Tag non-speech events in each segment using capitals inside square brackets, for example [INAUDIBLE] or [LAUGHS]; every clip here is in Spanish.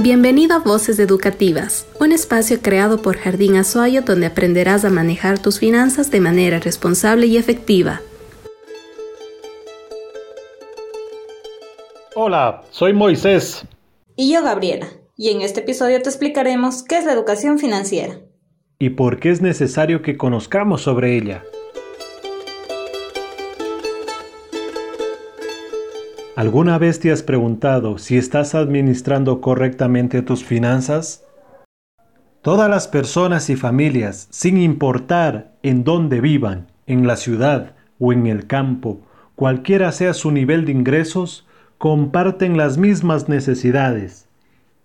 Bienvenido a Voces Educativas, un espacio creado por Jardín Azuayo donde aprenderás a manejar tus finanzas de manera responsable y efectiva. Hola, soy Moisés. Y yo Gabriela, y en este episodio te explicaremos qué es la educación financiera. Y por qué es necesario que conozcamos sobre ella. ¿Alguna vez te has preguntado si estás administrando correctamente tus finanzas? Todas las personas y familias, sin importar en dónde vivan, en la ciudad o en el campo, cualquiera sea su nivel de ingresos, comparten las mismas necesidades.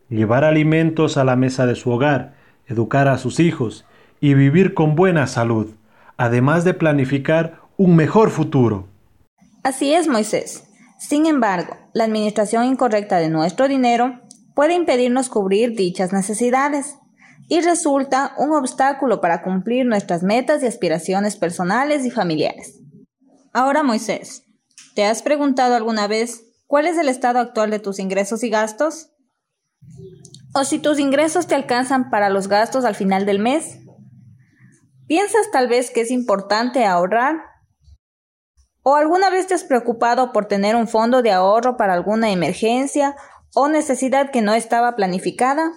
Llevar alimentos a la mesa de su hogar, educar a sus hijos y vivir con buena salud, además de planificar un mejor futuro. Así es, Moisés. Sin embargo, la administración incorrecta de nuestro dinero puede impedirnos cubrir dichas necesidades y resulta un obstáculo para cumplir nuestras metas y aspiraciones personales y familiares. Ahora, Moisés, ¿te has preguntado alguna vez cuál es el estado actual de tus ingresos y gastos? ¿O si tus ingresos te alcanzan para los gastos al final del mes? ¿Piensas tal vez que es importante ahorrar ¿O alguna vez te has preocupado por tener un fondo de ahorro para alguna emergencia o necesidad que no estaba planificada?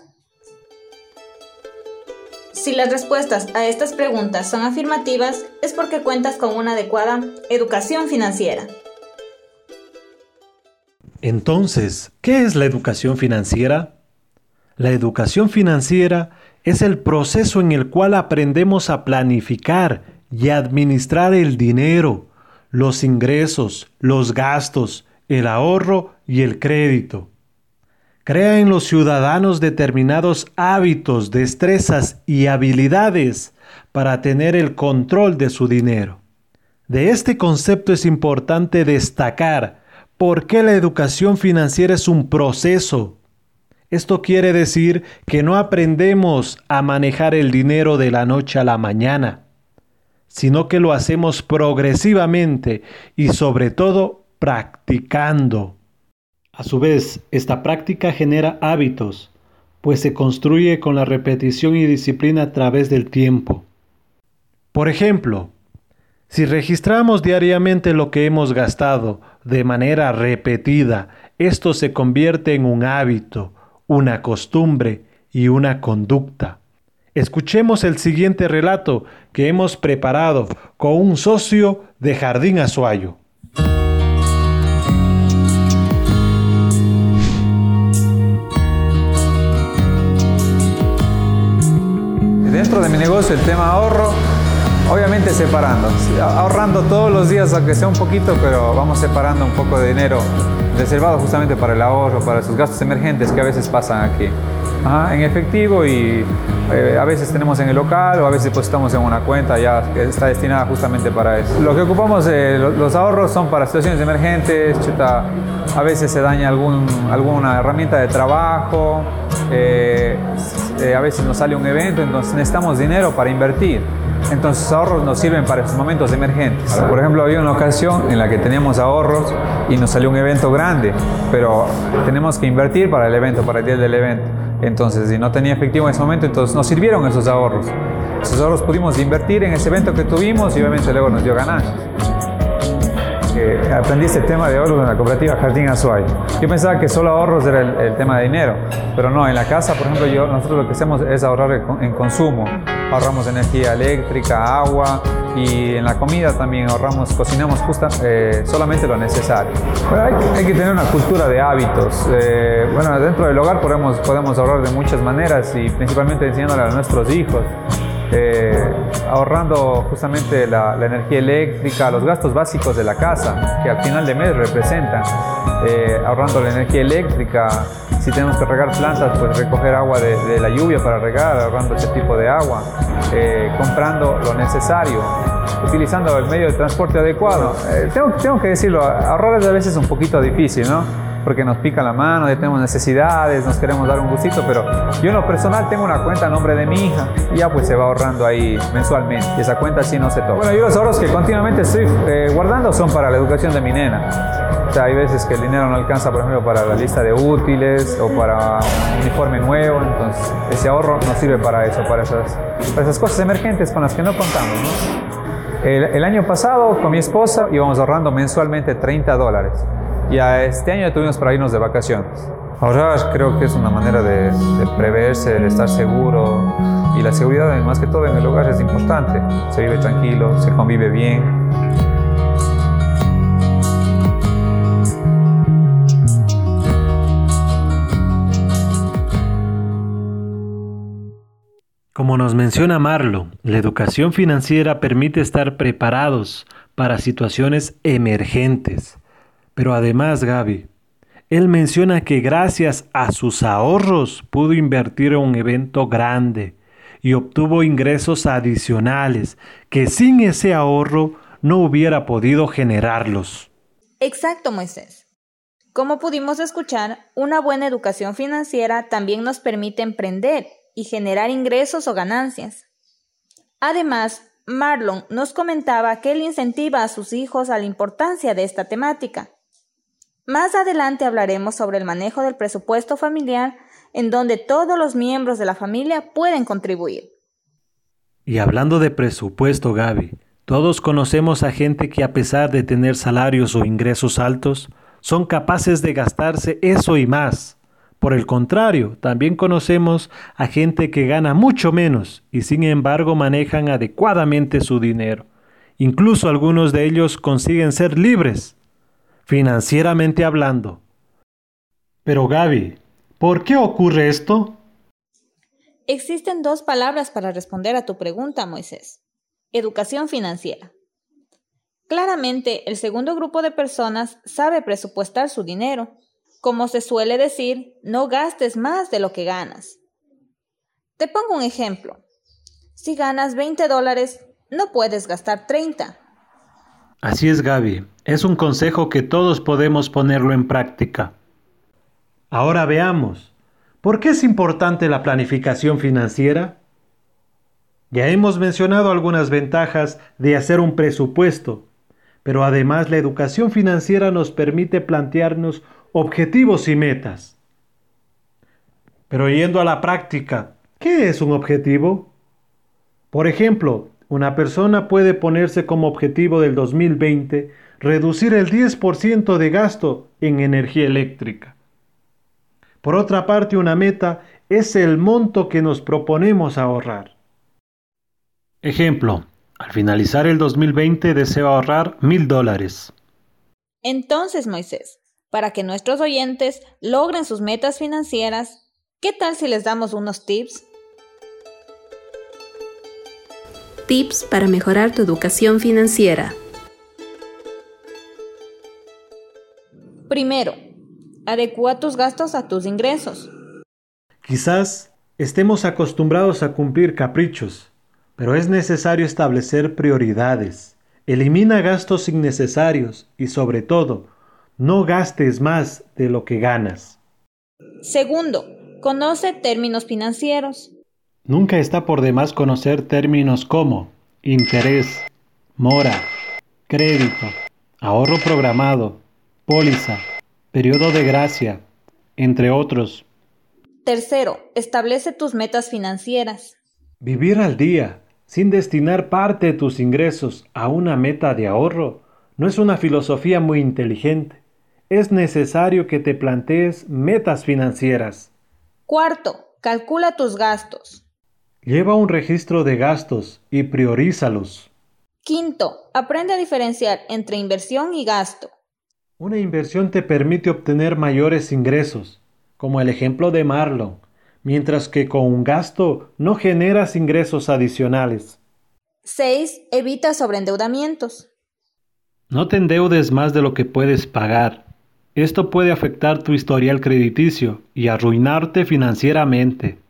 Si las respuestas a estas preguntas son afirmativas, es porque cuentas con una adecuada educación financiera. Entonces, ¿qué es la educación financiera? La educación financiera es el proceso en el cual aprendemos a planificar y administrar el dinero los ingresos, los gastos, el ahorro y el crédito. Crea en los ciudadanos determinados hábitos, destrezas y habilidades para tener el control de su dinero. De este concepto es importante destacar por qué la educación financiera es un proceso. Esto quiere decir que no aprendemos a manejar el dinero de la noche a la mañana sino que lo hacemos progresivamente y sobre todo practicando. A su vez, esta práctica genera hábitos, pues se construye con la repetición y disciplina a través del tiempo. Por ejemplo, si registramos diariamente lo que hemos gastado de manera repetida, esto se convierte en un hábito, una costumbre y una conducta. Escuchemos el siguiente relato que hemos preparado con un socio de Jardín Azuayo. Dentro de mi negocio el tema ahorro, obviamente separando, ahorrando todos los días aunque sea un poquito, pero vamos separando un poco de dinero reservado justamente para el ahorro, para esos gastos emergentes que a veces pasan aquí en efectivo y eh, a veces tenemos en el local o a veces pues estamos en una cuenta ya que está destinada justamente para eso. Lo que ocupamos, eh, los ahorros son para situaciones emergentes, a veces se daña algún, alguna herramienta de trabajo, eh, a veces nos sale un evento, entonces necesitamos dinero para invertir. Entonces ahorros nos sirven para esos momentos emergentes. Por ejemplo, había una ocasión en la que teníamos ahorros y nos salió un evento grande, pero tenemos que invertir para el evento, para el día del evento. Entonces, si no tenía efectivo en ese momento, entonces nos sirvieron esos ahorros. Esos ahorros pudimos invertir en ese evento que tuvimos y obviamente luego nos dio ganancias. aprendí este tema de ahorros en la cooperativa Jardín Azuay. Yo pensaba que solo ahorros era el, tema de dinero, pero no, en la casa, por ejemplo, yo, nosotros lo que hacemos es ahorrar en consumo. Ahorramos energía eléctrica, agua, y en la comida también ahorramos, cocinamos justa, eh, solamente lo necesario. hay, que tener una cultura de hábitos. Eh, bueno, dentro del hogar podemos, podemos ahorrar de muchas maneras y principalmente enseñándole a nuestros hijos. Eh, ahorrando justamente la, energía eléctrica, los gastos básicos de la casa, que al final de mes representan, ahorrando la energía eléctrica, si tenemos que regar plantas, pues recoger agua de, la lluvia para regar, ahorrando ese tipo de agua, eh, comprando lo necesario, utilizando el medio de transporte adecuado. Eh, tengo, tengo, que decirlo, ahorrar es a veces un poquito difícil, ¿no? Porque nos pica la mano, ya tenemos necesidades, nos queremos dar un gustito, pero yo en lo personal tengo una cuenta a nombre de mi hija y ya pues se va ahorrando ahí mensualmente y esa cuenta sí no se toca. Bueno, yo los ahorros que continuamente estoy eh, guardando son para la educación de mi nena. O sea, hay veces que el dinero no alcanza, por ejemplo, para la lista de útiles o para un uniforme nuevo, entonces ese ahorro nos sirve para eso, para esas, para esas cosas emergentes con las que no contamos. ¿no? El, el, año pasado con mi esposa íbamos ahorrando mensualmente 30 dólares. Y a este año tuvimos para irnos de vacaciones. Ahorrar creo que es una manera de, de preverse, de estar seguro. Y la seguridad, más que todo en el hogar, es importante. Se vive tranquilo, se convive bien. Como nos menciona Marlo, la educación financiera permite estar preparados para situaciones emergentes. Pero además, Gaby, él menciona que gracias a sus ahorros pudo invertir en un evento grande y obtuvo ingresos adicionales que sin ese ahorro no hubiera podido generarlos. Exacto, Moisés. Como pudimos escuchar, una buena educación financiera también nos permite emprender y generar ingresos o ganancias. Además, Marlon nos comentaba que él incentiva a sus hijos a la importancia de esta temática. Más adelante hablaremos sobre el manejo del presupuesto familiar, en donde todos los miembros de la familia pueden contribuir. Y hablando de presupuesto, Gaby, todos conocemos a gente que a pesar de tener salarios o ingresos altos, son capaces de gastarse eso y más. Por el contrario, también conocemos a gente que gana mucho menos y sin embargo manejan adecuadamente su dinero. Incluso algunos de ellos consiguen ser libres, financieramente hablando. Pero Gaby, ¿por qué ocurre esto? Existen dos palabras para responder a tu pregunta, Moisés. Educación financiera. Claramente, el segundo grupo de personas sabe presupuestar su dinero como se suele decir, no gastes más de lo que ganas. Te pongo un ejemplo. Si ganas 20 dólares, no puedes gastar 30. Así es, Gaby. Es un consejo que todos podemos ponerlo en práctica. Ahora veamos, ¿por qué es importante la planificación financiera? Ya hemos mencionado algunas ventajas de hacer un presupuesto, pero además la educación financiera nos permite plantearnos objetivos y metas. Pero yendo a la práctica, ¿qué es un objetivo? Por ejemplo, una persona puede ponerse como objetivo del 2020 reducir el 10% de gasto en energía eléctrica. Por otra parte, una meta es el monto que nos proponemos ahorrar. Ejemplo, al finalizar el 2020 deseo ahorrar mil dólares. Entonces, Moisés, para que nuestros oyentes logren sus metas financieras, ¿qué tal si les damos unos tips? Tips para mejorar tu educación financiera. Primero, adecua tus gastos a tus ingresos. Quizás estemos acostumbrados a cumplir caprichos, pero es necesario establecer prioridades. Elimina gastos innecesarios y sobre todo, no gastes más de lo que ganas. Segundo, conoce términos financieros. Nunca está por demás conocer términos como interés, mora, crédito, ahorro programado, póliza, periodo de gracia, entre otros. Tercero, establece tus metas financieras. Vivir al día, sin destinar parte de tus ingresos a una meta de ahorro, no es una filosofía muy inteligente es necesario que te plantees metas financieras. Cuarto, calcula tus gastos. Lleva un registro de gastos y priorízalos. Quinto, aprende a diferenciar entre inversión y gasto. Una inversión te permite obtener mayores ingresos, como el ejemplo de Marlon, mientras que con un gasto no generas ingresos adicionales. 6. Evita sobreendeudamientos. No te endeudes más de lo que puedes pagar. Esto puede afectar tu historial crediticio y arruinarte financieramente.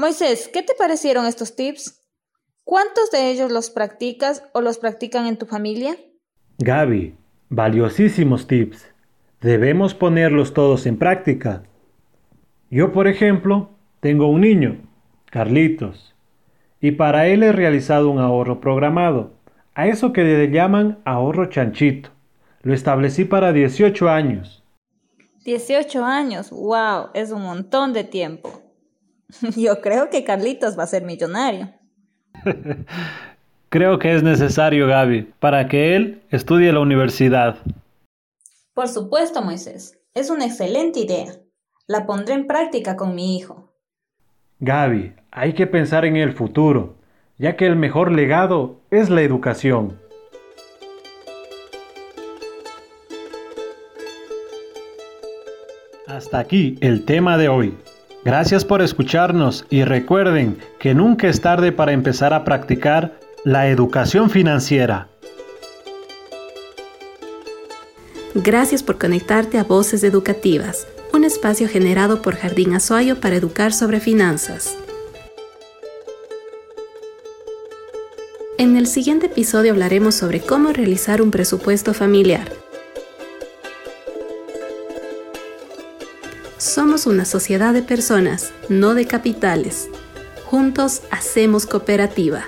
Moisés, ¿qué te parecieron estos tips? ¿Cuántos de ellos los practicas o los practican en tu familia? Gaby, valiosísimos tips. Debemos ponerlos todos en práctica. Yo, por ejemplo, tengo un niño, Carlitos, y para él he realizado un ahorro programado, a eso que le llaman ahorro chanchito. Lo establecí para 18 años. 18 años, wow, es un montón de tiempo. Yo creo que Carlitos va a ser millonario. [LAUGHS] creo que es necesario, Gaby, para que él estudie la universidad. Por supuesto, Moisés. Es una excelente idea. La pondré en práctica con mi hijo. Gaby, hay que pensar en el futuro, ya que el mejor legado es la educación. Hasta aquí el tema de hoy. Gracias por escucharnos y recuerden que nunca es tarde para empezar a practicar la educación financiera. Gracias por conectarte a Voces Educativas, un espacio generado por Jardín Azuayo para educar sobre finanzas. En el siguiente episodio hablaremos sobre cómo realizar un presupuesto familiar. Una sociedad de personas, no de capitales. Juntos hacemos cooperativa.